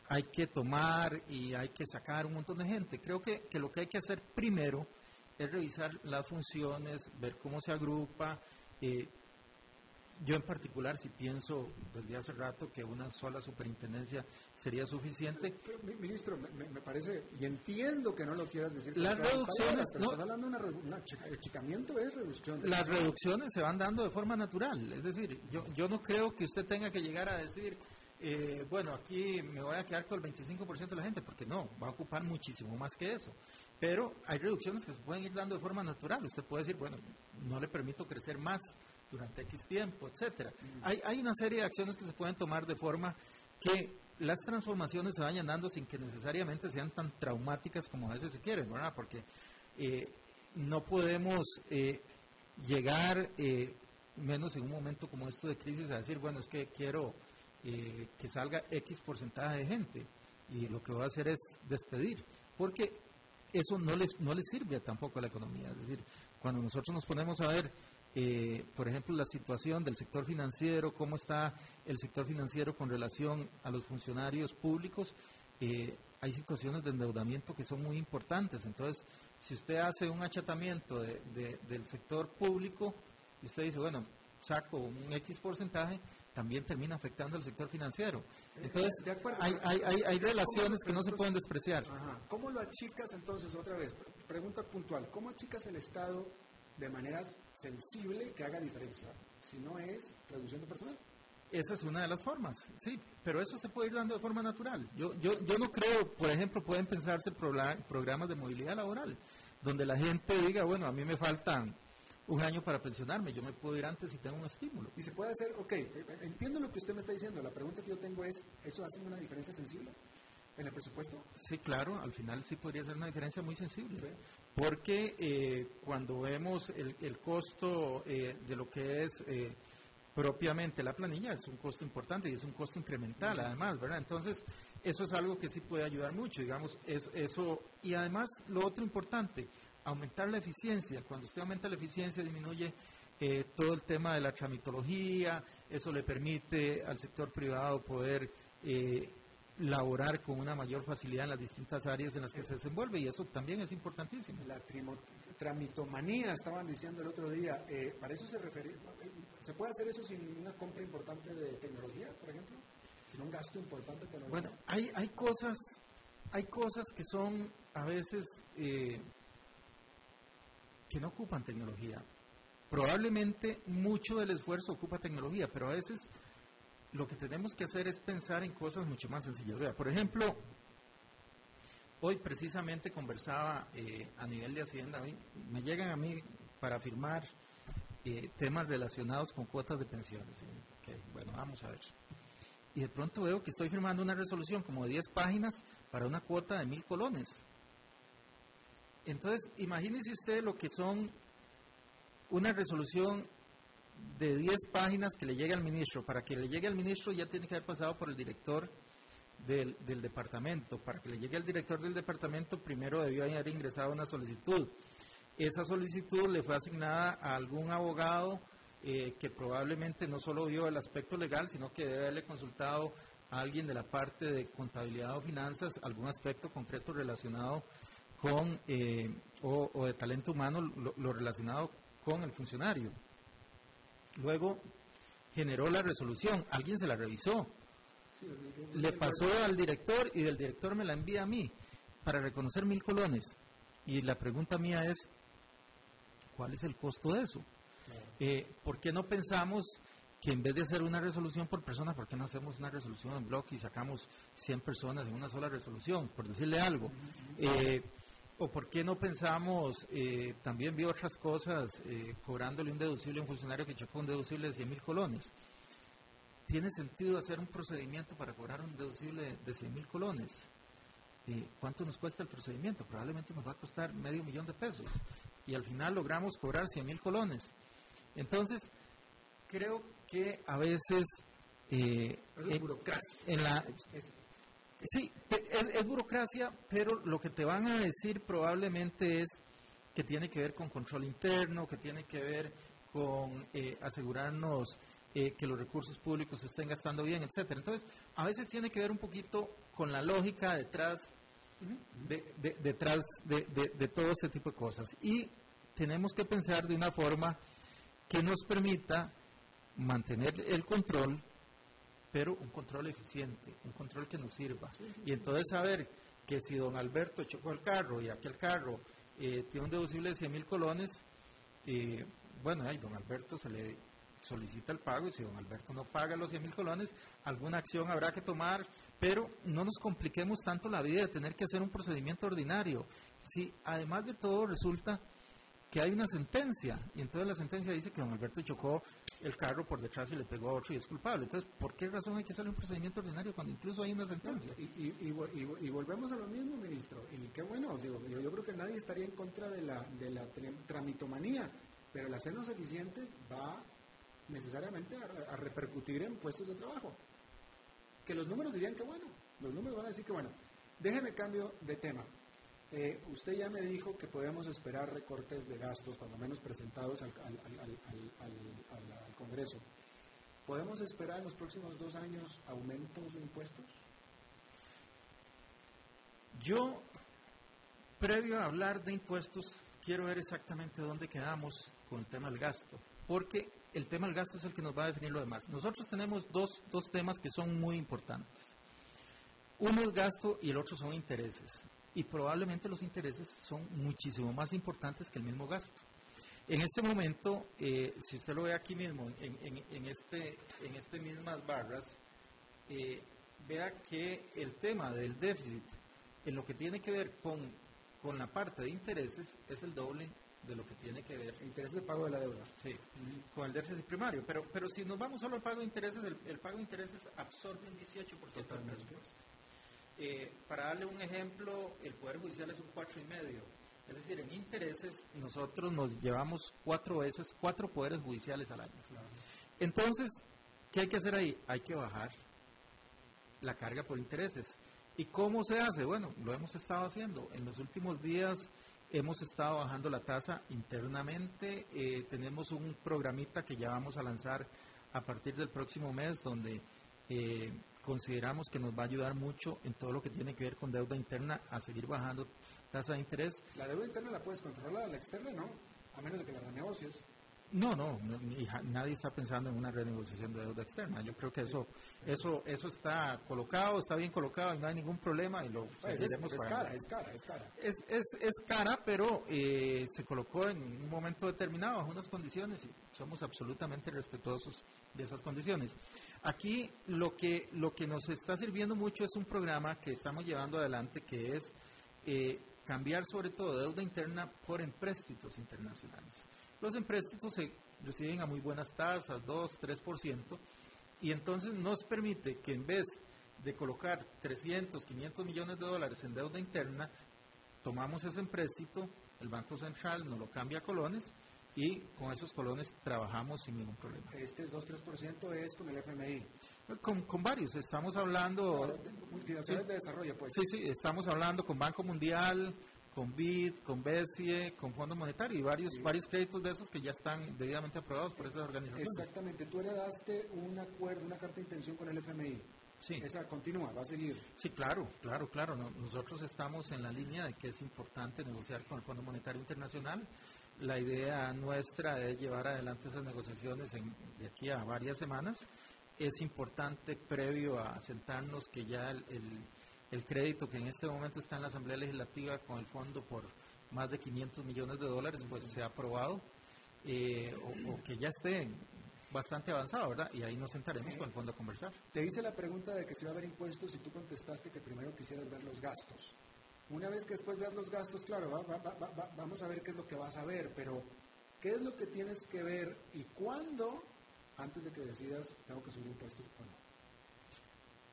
hay que tomar y hay que sacar un montón de gente. Creo que, que, lo que hay que hacer primero es revisar las funciones, ver cómo se agrupa. Eh, yo en particular, si pienso desde hace rato que una sola superintendencia sería suficiente. ministro, me, parece, y entiendo que no lo quieras decir. Las reducciones, no, estás hablando de un achicamiento, es reducción. las reducciones se van dando de forma natural, es decir, yo, yo no creo que usted tenga que llegar a decir, eh, bueno, aquí me voy a quedar con el 25% de la gente, porque no, va a ocupar muchísimo más que eso. Pero hay reducciones que se pueden ir dando de forma natural. Usted puede decir, bueno, no le permito crecer más durante X tiempo, etcétera. Hay, hay una serie de acciones que se pueden tomar de forma que las transformaciones se vayan dando sin que necesariamente sean tan traumáticas como a veces se quieren, ¿verdad? Porque eh, no podemos eh, llegar, eh, menos en un momento como esto de crisis, a decir, bueno, es que quiero que salga X porcentaje de gente y lo que voy a hacer es despedir, porque eso no le, no le sirve tampoco a la economía. Es decir, cuando nosotros nos ponemos a ver eh, por ejemplo, la situación del sector financiero, cómo está el sector financiero con relación a los funcionarios públicos, eh, hay situaciones de endeudamiento que son muy importantes. Entonces, si usted hace un achatamiento del sector público y usted dice, bueno, saco un X porcentaje, también termina afectando al sector financiero. Entonces, hay, hay, hay, relaciones que no se pueden despreciar. ¿Cómo lo achicas entonces, otra vez? Pregunta puntual, ¿cómo achicas el Estado de manera sensible que haga diferencia. Si no es reducción de personal. Esa es una de las formas, sí, pero eso se puede ir dando de forma natural. Yo, yo, yo no creo, por ejemplo, pueden pensarse programas de movilidad laboral, donde la gente diga, bueno, a mí me faltan un año para pensionarme, yo me puedo ir antes si tengo un estímulo. Y se puede hacer, ok, entiendo lo que usted me está diciendo, la pregunta que yo tengo es, ¿eso hace una diferencia sensible? en el presupuesto? Sí, claro, al final sí podría ser una diferencia muy sensible, porque eh, cuando vemos el, el costo eh, de lo que es eh, propiamente la planilla, es un costo importante y es un costo incremental además, ¿verdad? Entonces, eso es algo que sí puede ayudar mucho, digamos, es, eso, y además lo otro importante, aumentar la eficiencia, cuando usted aumenta la eficiencia disminuye todo el tema de la tramitología, eso le permite al sector privado poder laborar con una mayor facilidad en las distintas áreas en las que se desenvuelve y eso también es importantísimo. La tramitomanía, estaban diciendo el otro día, eh, ¿para eso se refiere? ¿Se puede hacer eso sin una compra importante de tecnología, por ejemplo? ¿Sin un gasto importante de tecnología? Bueno, hay, hay, cosas, hay cosas que son a veces eh, que no ocupan tecnología. Probablemente mucho del esfuerzo ocupa tecnología, pero a veces lo que tenemos que hacer es pensar en cosas mucho más sencillas. por ejemplo, hoy precisamente conversaba eh, a nivel de Hacienda, me llegan a mí para firmar eh, temas relacionados con cuotas de pensiones. bueno, vamos a ver. Y de pronto veo que estoy firmando una resolución como de 10 páginas para una cuota de mil colones. Entonces, imagínese usted lo que son una resolución de 10 páginas que le llegue al ministro. Para que le llegue al ministro ya tiene que haber pasado por el director del, del departamento. Para que le llegue al director del departamento primero debió haber ingresado una solicitud. Esa solicitud le fue asignada a algún abogado eh, que probablemente no solo vio el aspecto legal, sino que debe haberle consultado a alguien de la parte de contabilidad o finanzas algún aspecto concreto relacionado con, eh, o, de talento humano, lo, relacionado con el funcionario. Luego generó la resolución, alguien se la revisó, le pasó al director y del director me la envía a mí para reconocer mil colones. Y la pregunta mía es, ¿cuál es el costo de eso? Eh, ¿Por qué no pensamos que en vez de hacer una resolución por persona, ¿por qué no hacemos una resolución en bloque y sacamos 100 personas en una sola resolución? Por decirle algo. Eh, ¿O por qué no pensamos, eh, también vi otras cosas, eh, cobrándole un deducible a un funcionario que chocó un deducible de 100 mil colones? ¿Tiene sentido hacer un procedimiento para cobrar un deducible de 100 mil colones? Eh, ¿Cuánto nos cuesta el procedimiento? Probablemente nos va a costar medio millón de pesos. Y al final logramos cobrar 100 mil colones. Entonces, creo que a veces... Eh, burocracia. En la, Sí, es, burocracia, pero lo que te van a decir probablemente es que tiene que ver con control interno, que tiene que ver con eh, asegurarnos eh, que los recursos públicos se estén gastando bien, etcétera. Entonces, a veces tiene que ver un poquito con la lógica detrás de, detrás de todo este tipo de cosas. Y tenemos que pensar de una forma que nos permita mantener el control pero un control eficiente, un control que nos sirva. Y entonces saber que si don Alberto chocó el carro y aquel carro eh, tiene un deducible de 100 mil colones, eh, bueno, ahí don Alberto se le solicita el pago y si don Alberto no paga los 100 mil colones, alguna acción habrá que tomar, pero no nos compliquemos tanto la vida de tener que hacer un procedimiento ordinario. Si además de todo resulta que hay una sentencia, y entonces la sentencia dice que don Alberto chocó el carro por detrás y le pegó a otro y es culpable. Entonces, ¿por qué razón hay que hacer un procedimiento ordinario cuando incluso hay una sentencia? Y, volvemos a lo mismo, ministro. Y qué bueno, digo, yo, creo que nadie estaría en contra de la, de la tramitomanía, pero el hacernos eficientes va necesariamente a, repercutir en puestos de trabajo. Que los números dirían que bueno, los números van a decir que bueno. Déjeme cambio de tema. Eh, usted ya me dijo que podemos esperar recortes de gastos, cuando menos presentados al, Congreso. ¿Podemos esperar en los próximos dos años aumentos de impuestos? Yo, previo a hablar de impuestos, quiero ver exactamente dónde quedamos con el tema del gasto, porque el tema del gasto es el que nos va a definir lo demás. Nosotros tenemos dos, dos temas que son muy importantes. Uno es gasto y el otro son intereses y probablemente los intereses son muchísimo más importantes que el mismo gasto. En este momento, eh, si usted lo ve aquí mismo, en, este, en estas mismas barras, eh, vea que el tema del déficit, en lo que tiene que ver con, con la parte de intereses, es el doble de lo que tiene que ver. Intereses de pago de la deuda. Sí, con el déficit primario. Pero, pero si nos vamos solo al pago de intereses, el, pago de intereses absorbe un 18% del presupuesto. Eh, para darle un ejemplo, el Poder Judicial es un cuatro y medio. Es decir, en intereses nosotros nos llevamos cuatro veces, cuatro poderes judiciales al año. Entonces, ¿qué hay que hacer ahí? Hay que bajar la carga por intereses. ¿Y cómo se hace? Bueno, lo hemos estado haciendo. En los últimos días hemos estado bajando la tasa internamente. Eh, tenemos un programita que ya vamos a lanzar a partir del próximo mes donde eh, consideramos que nos va a ayudar mucho en todo lo que tiene que ver con deuda interna a seguir bajando tasa de interés. La deuda interna la puedes controlar, la externa no, a menos de que la renegocies. No, no, nadie está pensando en una renegociación de deuda externa. Yo creo que eso, eso, eso está colocado, está bien colocado y no hay ningún problema y lo pues es, cara, es cara, es cara. Es, es, es cara, pero eh, se colocó en un momento determinado, bajo unas condiciones y somos absolutamente respetuosos de esas condiciones. Aquí lo que, lo que nos está sirviendo mucho es un programa que estamos llevando adelante que es eh, cambiar sobre todo deuda interna por empréstitos internacionales. Los empréstitos se reciben a muy buenas tasas, 2, 3%, y entonces nos permite que en vez de colocar 300, 500 millones de dólares en deuda interna, tomamos ese empréstito, el Banco Central nos lo cambia a colones y con esos colones trabajamos sin ningún problema. Este 2-3% es con el FMI. Con, con varios, estamos hablando... Multinacionales de desarrollo, pues. Sí, sí, estamos hablando con Banco Mundial, con BID, con BESIE, con Fondo Monetario y varios varios créditos de esos que ya están debidamente aprobados por esas organizaciones. Exactamente, tú heredaste un acuerdo, una carta de intención con el FMI. Sí. Esa continúa, va a seguir. Sí, claro, claro, claro. nosotros estamos en la línea de que es importante negociar con el Fondo Monetario Internacional. La idea nuestra es llevar adelante esas negociaciones en, de aquí a varias semanas. Es importante, previo a sentarnos, que ya el, crédito que en este momento está en la Asamblea Legislativa con el fondo por más de 500 millones de dólares, pues se ha aprobado, eh, o, o, que ya esté bastante avanzado, ¿verdad? Y ahí nos sentaremos con el fondo a conversar. Te hice la pregunta de que si va a haber impuestos y tú contestaste que primero quisieras ver los gastos. Una vez que después veas los gastos, claro, vamos a ver qué es lo que vas a ver, pero ¿qué es lo que tienes que ver y cuándo, antes de que decidas, tengo que subir impuestos o no?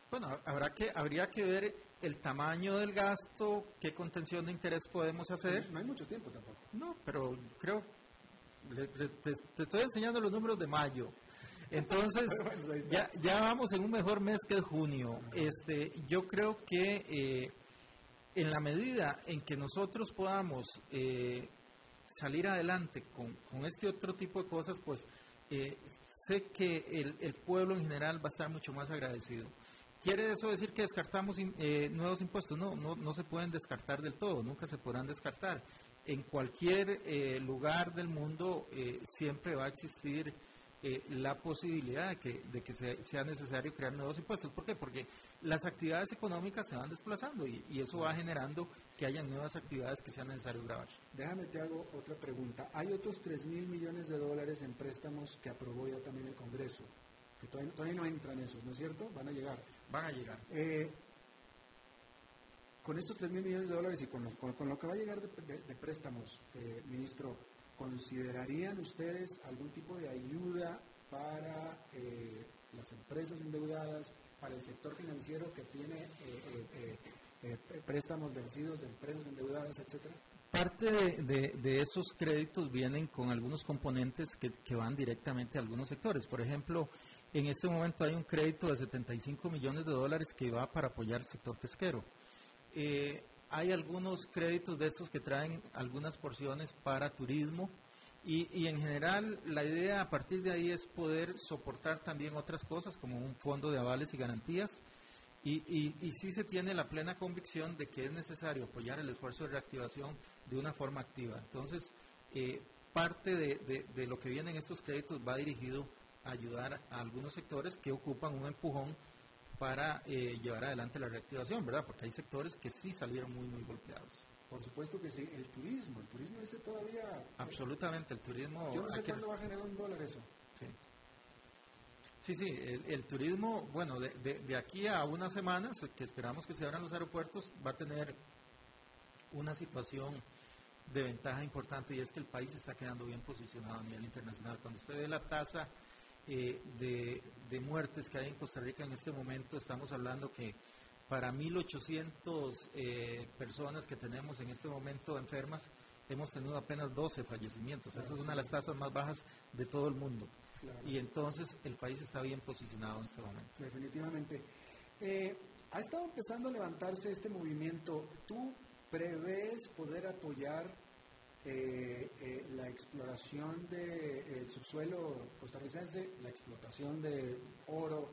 Bueno, habrá que, habría que ver el tamaño del gasto, qué contención de interés podemos hacer. No hay mucho tiempo tampoco. No, pero creo te, estoy enseñando los números de mayo. Entonces, ya, ya vamos en un mejor mes que el junio. Este, yo creo que eh, en la medida en que nosotros podamos eh, salir adelante con, este otro tipo de cosas, pues eh, sé que el, pueblo en general va a estar mucho más agradecido. ¿Quiere eso decir que descartamos nuevos impuestos? No, no, se pueden descartar del todo, nunca se podrán descartar en cualquier eh, lugar del mundo eh, siempre va a existir eh, la posibilidad de que, de que sea, necesario crear nuevos impuestos. ¿Por qué? Porque las actividades económicas se van desplazando y, eso va generando que haya nuevas actividades que sea necesario grabar. Déjame te hago otra pregunta. Hay otros 3 mil millones de dólares en préstamos que aprobó ya también el Congreso, que todavía, todavía no entran esos, ¿no es cierto? Van a llegar. Van a llegar con estos 3 mil millones de dólares y con, con, lo que va a llegar de, préstamos, eh, ministro, ¿considerarían ustedes algún tipo de ayuda para eh, las empresas endeudadas, para el sector financiero que tiene eh, préstamos vencidos de empresas endeudadas, etcétera? Parte de, esos créditos vienen con algunos componentes que, que van directamente a algunos sectores. Por ejemplo, en este momento hay un crédito de 75 millones de dólares que va para apoyar el sector pesquero. Eh, hay algunos créditos de estos que traen algunas porciones para turismo y, en general la idea a partir de ahí es poder soportar también otras cosas como un fondo de avales y garantías y, y, sí se tiene la plena convicción de que es necesario apoyar el esfuerzo de reactivación de una forma activa. Entonces, eh, parte de, de lo que vienen estos créditos va dirigido a ayudar a algunos sectores que ocupan un empujón para eh, llevar adelante la reactivación, ¿verdad? Porque hay sectores que sí salieron muy, muy golpeados. Por supuesto que sí, el turismo, el turismo ese todavía... Absolutamente, el turismo... Yo no sé cuándo va a generar un dólar eso. Sí. Sí, sí, el, turismo, bueno, de, de, aquí a unas semanas, que esperamos que se abran los aeropuertos, va a tener una situación de ventaja importante y es que el país está quedando bien posicionado a nivel internacional. Cuando usted ve la tasa eh, de, muertes que hay en Costa Rica en este momento, estamos hablando que para 1.800 eh, personas que tenemos en este momento enfermas, hemos tenido apenas 12 fallecimientos. Esa es una de las tasas más bajas de todo el mundo. Y entonces el país está bien posicionado en este momento. Definitivamente. Eh, ha estado empezando a levantarse este movimiento. ¿Tú prevés poder apoyar eh, eh, la exploración del subsuelo costarricense, la explotación de oro,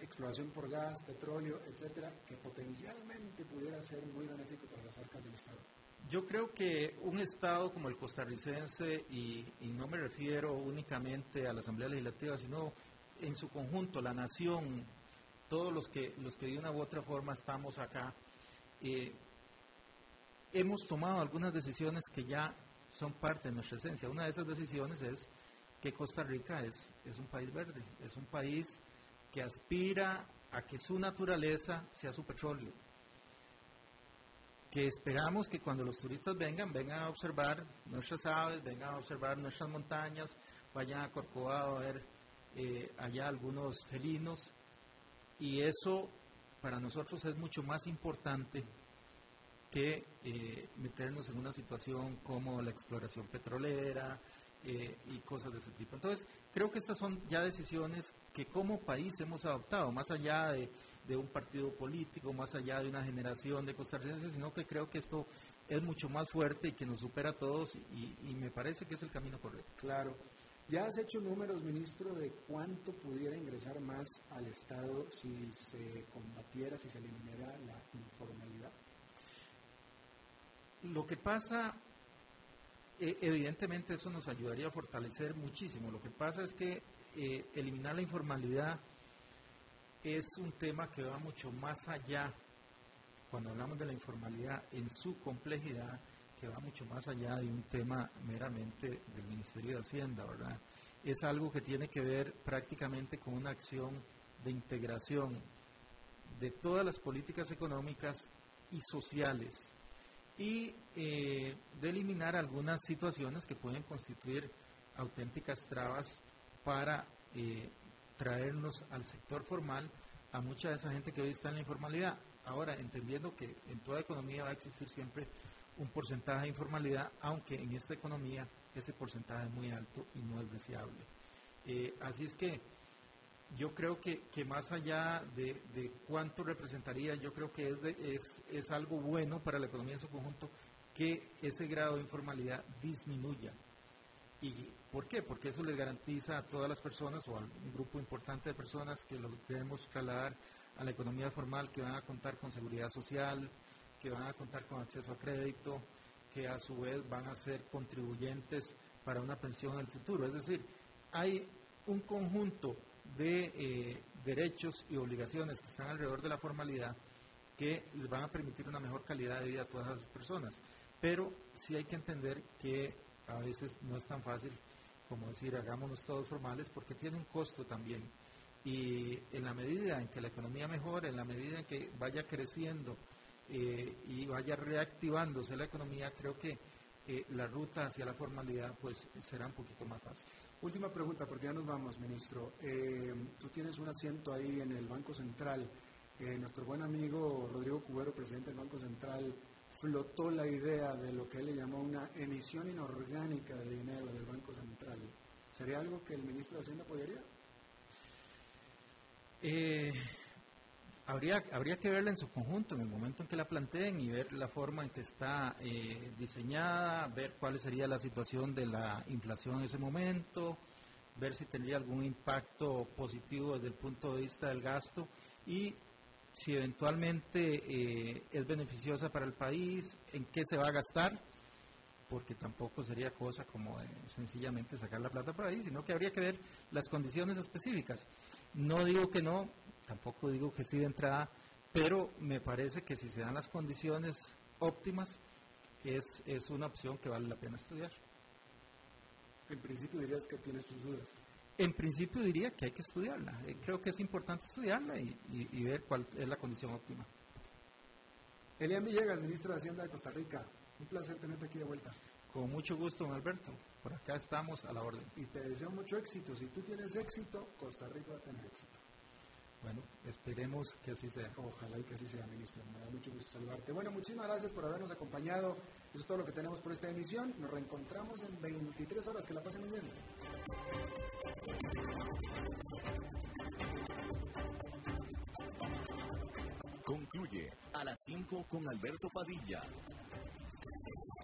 exploración por gas, petróleo, etcétera, que potencialmente pudiera ser muy benéfico para las arcas del Estado. Yo creo que un Estado como el costarricense, y, no me refiero únicamente a la Asamblea Legislativa, sino en su conjunto, la nación, todos los que, los que de una u otra forma estamos acá, eh, hemos tomado algunas decisiones que ya son parte de nuestra esencia. Una de esas decisiones es que Costa Rica es, es un país verde, es un país que aspira a que su naturaleza sea su petróleo. Que esperamos que cuando los turistas vengan, vengan a observar nuestras aves, vengan a observar nuestras montañas, vayan a Corcovado a ver eh, allá algunos felinos. Y eso para nosotros es mucho más importante que eh, meternos en una situación como la exploración petrolera, eh, y cosas de ese tipo. Entonces, creo que estas son ya decisiones que como país hemos adoptado, más allá de, un partido político, más allá de una generación de costarricenses, sino que creo que esto es mucho más fuerte y que nos supera a todos y, y me parece que es el camino correcto. Claro. ¿Ya has hecho números, ministro, de cuánto pudiera ingresar más al Estado si se combatiera, si se eliminara la informalidad? Lo que pasa e, evidentemente eso nos ayudaría a fortalecer muchísimo. Lo que pasa es que eh, eliminar la informalidad es un tema que va mucho más allá, cuando hablamos de la informalidad en su complejidad, que va mucho más allá de un tema meramente del Ministerio de Hacienda, ¿verdad? Es algo que tiene que ver prácticamente con una acción de integración de todas las políticas económicas y sociales y eh, de eliminar algunas situaciones que pueden constituir auténticas trabas para eh, traernos al sector formal a mucha de esa gente que hoy está en la informalidad. Ahora, entendiendo que en toda economía va a existir siempre un porcentaje de informalidad, aunque en esta economía ese porcentaje es muy alto y no es deseable. Eh, así es que yo creo que, que más allá de, cuánto representaría, yo creo que es, es, es, algo bueno para la economía en su conjunto que ese grado de informalidad disminuya. ¿Y por qué? Porque eso les garantiza a todas las personas o a un grupo importante de personas que lo debemos trasladar a la economía formal que van a contar con seguridad social, que van a contar con acceso a crédito, que a su vez van a ser contribuyentes para una pensión en el futuro. Es decir, hay un conjunto de eh, derechos y obligaciones que están alrededor de la formalidad que les van a permitir una mejor calidad de vida a todas las personas. Pero sí hay que entender que a veces no es tan fácil como decir hagámonos todos formales porque tiene un costo también. Y en la medida en que la economía mejore, en la medida en que vaya creciendo eh, y vaya reactivándose la economía, creo que eh, la ruta hacia la formalidad pues será un poquito más fácil. Última pregunta, porque ya nos vamos, ministro. Eh, tú tienes un asiento ahí en el Banco Central. Eh, nuestro buen amigo Rodrigo Cubero, presidente del Banco Central, flotó la idea de lo que él le llamó una emisión inorgánica de dinero del Banco Central. ¿Sería algo que el ministro de Hacienda podría? Eh, habría, habría que verla en su conjunto, en el momento en que la planteen y ver la forma en que está eh, diseñada, ver cuál sería la situación de la inflación en ese momento, ver si tendría algún impacto positivo desde el punto de vista del gasto y si eventualmente eh, es beneficiosa para el país, en qué se va a gastar, porque tampoco sería cosa como sencillamente sacar la plata por ahí, sino que habría que ver las condiciones específicas. No digo que no, tampoco digo que sí de entrada, pero me parece que si se dan las condiciones óptimas, es, es una opción que vale la pena estudiar. En principio dirías que tienes tus dudas. En principio diría que hay que estudiarla. Eh, creo que es importante estudiarla y, y, ver cuál es la condición óptima. Elian Villegas, ministro de Hacienda de Costa Rica. Un placer tenerte aquí de vuelta. Con mucho gusto, don Alberto. Por acá estamos a la orden. Y te deseo mucho éxito. Si tú tienes éxito, Costa Rica va a tener éxito. Bueno, esperemos que así sea. Ojalá y que así sea, ministro. Me da mucho gusto saludarte. Bueno, muchísimas gracias por habernos acompañado. Eso es todo lo que tenemos por esta emisión. Nos reencontramos en 23 horas. Que la pasen muy bien. Concluye a las 5 con Alberto Padilla.